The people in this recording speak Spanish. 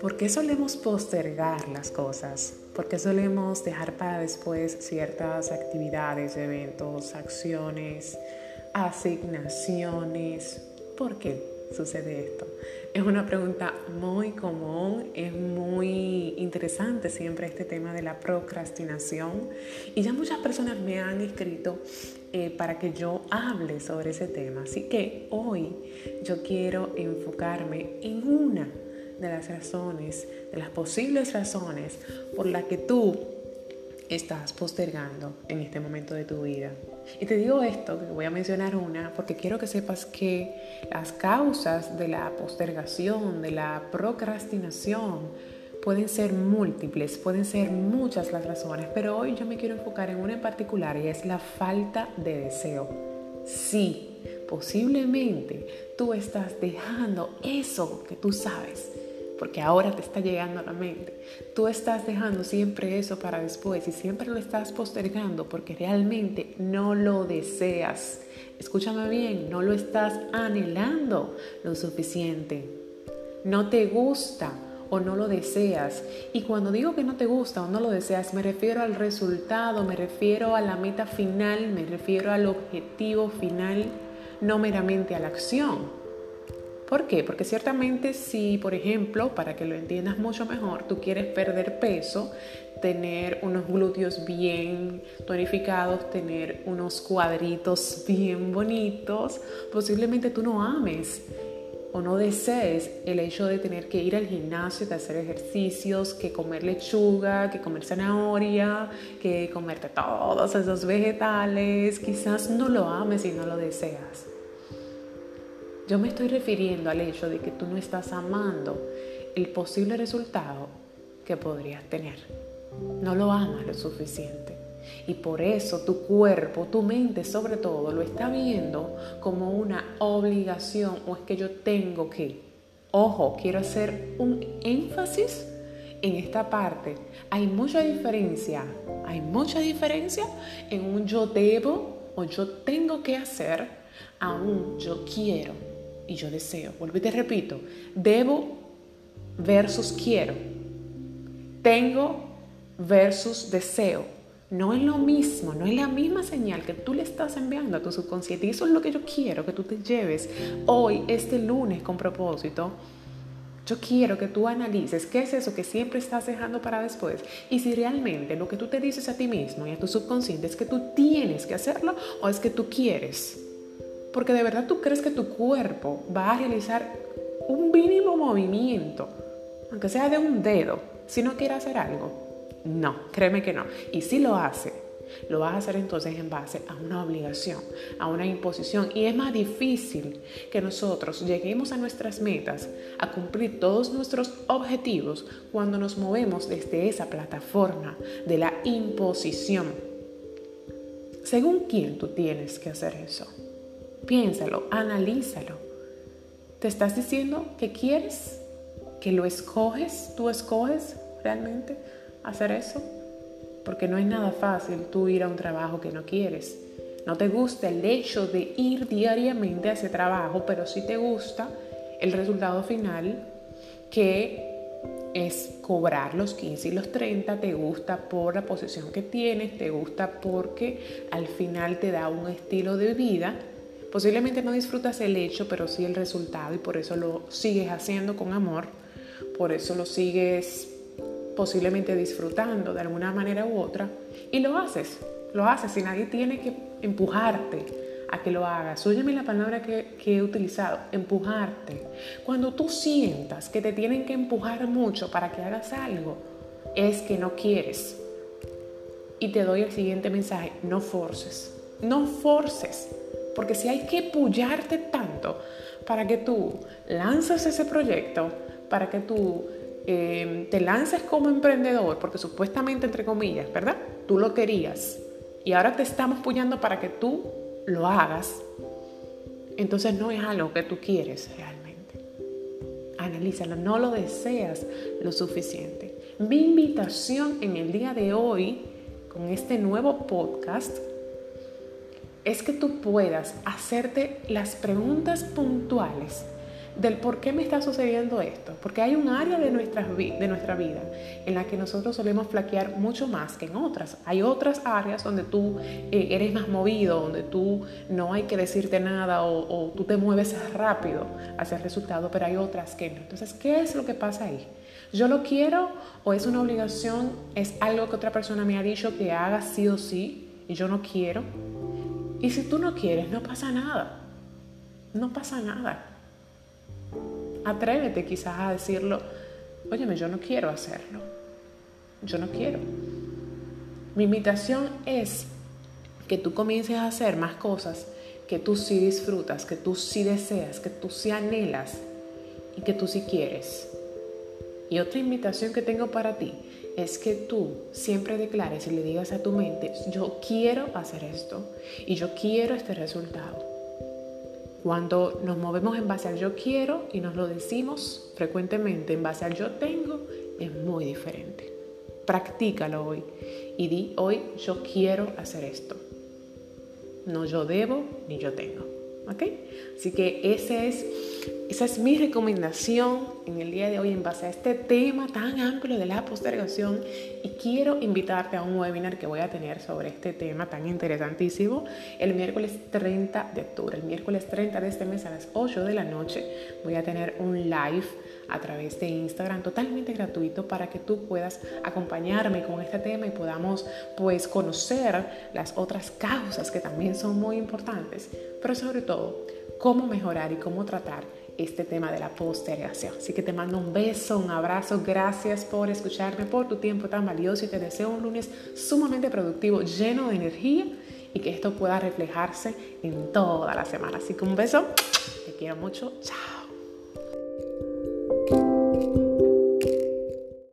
¿Por qué solemos postergar las cosas? ¿Por qué solemos dejar para después ciertas actividades, eventos, acciones, asignaciones? ¿Por qué sucede esto? Es una pregunta muy común, es muy interesante siempre este tema de la procrastinación y ya muchas personas me han escrito eh, para que yo hable sobre ese tema. Así que hoy yo quiero enfocarme en una de las razones, de las posibles razones por las que tú estás postergando en este momento de tu vida. Y te digo esto, que voy a mencionar una, porque quiero que sepas que las causas de la postergación, de la procrastinación, pueden ser múltiples, pueden ser muchas las razones, pero hoy yo me quiero enfocar en una en particular y es la falta de deseo. Sí, posiblemente tú estás dejando eso que tú sabes porque ahora te está llegando a la mente. Tú estás dejando siempre eso para después y siempre lo estás postergando porque realmente no lo deseas. Escúchame bien, no lo estás anhelando lo suficiente. No te gusta o no lo deseas. Y cuando digo que no te gusta o no lo deseas, me refiero al resultado, me refiero a la meta final, me refiero al objetivo final, no meramente a la acción. ¿Por qué? Porque ciertamente si, por ejemplo, para que lo entiendas mucho mejor, tú quieres perder peso, tener unos glúteos bien tonificados, tener unos cuadritos bien bonitos, posiblemente tú no ames o no desees el hecho de tener que ir al gimnasio, de hacer ejercicios, que comer lechuga, que comer zanahoria, que comerte todos esos vegetales, quizás no lo ames y no lo deseas. Yo me estoy refiriendo al hecho de que tú no estás amando el posible resultado que podrías tener. No lo amas lo suficiente. Y por eso tu cuerpo, tu mente sobre todo, lo está viendo como una obligación o es que yo tengo que. Ojo, quiero hacer un énfasis en esta parte. Hay mucha diferencia, hay mucha diferencia en un yo debo o yo tengo que hacer a un yo quiero y yo deseo. Vuelvo y te repito, debo versus quiero. Tengo versus deseo. No es lo mismo, no es la misma señal que tú le estás enviando a tu subconsciente. Y eso es lo que yo quiero que tú te lleves hoy, este lunes, con propósito. Yo quiero que tú analices qué es eso que siempre estás dejando para después y si realmente lo que tú te dices a ti mismo y a tu subconsciente es que tú tienes que hacerlo o es que tú quieres. Porque de verdad tú crees que tu cuerpo va a realizar un mínimo movimiento, aunque sea de un dedo, si no quiere hacer algo. No, créeme que no. Y si lo hace, lo vas a hacer entonces en base a una obligación, a una imposición. Y es más difícil que nosotros lleguemos a nuestras metas, a cumplir todos nuestros objetivos cuando nos movemos desde esa plataforma de la imposición. Según quién tú tienes que hacer eso. Piénsalo, analízalo. ¿Te estás diciendo que quieres? ¿Que lo escoges? ¿Tú escoges realmente hacer eso? Porque no es nada fácil tú ir a un trabajo que no quieres. No te gusta el hecho de ir diariamente a ese trabajo, pero sí te gusta el resultado final que es cobrar los 15 y los 30, te gusta por la posición que tienes, te gusta porque al final te da un estilo de vida Posiblemente no disfrutas el hecho, pero sí el resultado y por eso lo sigues haciendo con amor, por eso lo sigues posiblemente disfrutando de alguna manera u otra y lo haces, lo haces y nadie tiene que empujarte a que lo hagas. Óyeme la palabra que, que, he utilizado, empujarte. Cuando tú sientas que te tienen que empujar mucho para que hagas algo, es que no quieres. Y te doy el siguiente mensaje, no forces, no forces. Porque si hay que pullarte tanto para que tú lances ese proyecto, para que tú eh, te lances como emprendedor, porque supuestamente, entre comillas, ¿verdad? Tú lo querías y ahora te estamos pullando para que tú lo hagas, entonces no es algo que tú quieres realmente. Analízalo, no lo deseas lo suficiente. Mi invitación en el día de hoy, con este nuevo podcast, es que tú puedas hacerte las preguntas puntuales del por qué me está sucediendo esto. Porque hay un área de, nuestra, de nuestra vida en la que nosotros solemos flaquear mucho más que en otras. Hay otras áreas donde tú eh, eres más movido, donde tú no hay que decirte nada o, o tú te mueves rápido hacia el resultado, pero hay otras que no. Entonces, ¿qué es lo que pasa ahí? ¿Yo lo quiero o es una obligación? ¿Es algo que otra persona me ha dicho que haga sí o sí y yo no quiero? Y si tú no quieres, no pasa nada. No pasa nada. Atrévete quizás a decirlo, óyeme, yo no quiero hacerlo. Yo no quiero. Mi invitación es que tú comiences a hacer más cosas que tú sí disfrutas, que tú sí deseas, que tú sí anhelas y que tú sí quieres. Y otra invitación que tengo para ti es que tú siempre declares y le digas a tu mente, yo quiero hacer esto y yo quiero este resultado. Cuando nos movemos en base al yo quiero y nos lo decimos frecuentemente en base al yo tengo, es muy diferente. Practícalo hoy y di hoy yo quiero hacer esto. No yo debo ni yo tengo. ¿Ok? Así que ese es, esa es mi recomendación en el día de hoy en base a este tema tan amplio de la postergación y quiero invitarte a un webinar que voy a tener sobre este tema tan interesantísimo el miércoles 30 de octubre. El miércoles 30 de este mes a las 8 de la noche voy a tener un live a través de Instagram totalmente gratuito para que tú puedas acompañarme con este tema y podamos pues conocer las otras causas que también son muy importantes, pero sobre todo cómo mejorar y cómo tratar este tema de la postergación. Así que te mando un beso, un abrazo, gracias por escucharme, por tu tiempo tan valioso y te deseo un lunes sumamente productivo, lleno de energía y que esto pueda reflejarse en toda la semana. Así que un beso, te quiero mucho, chao.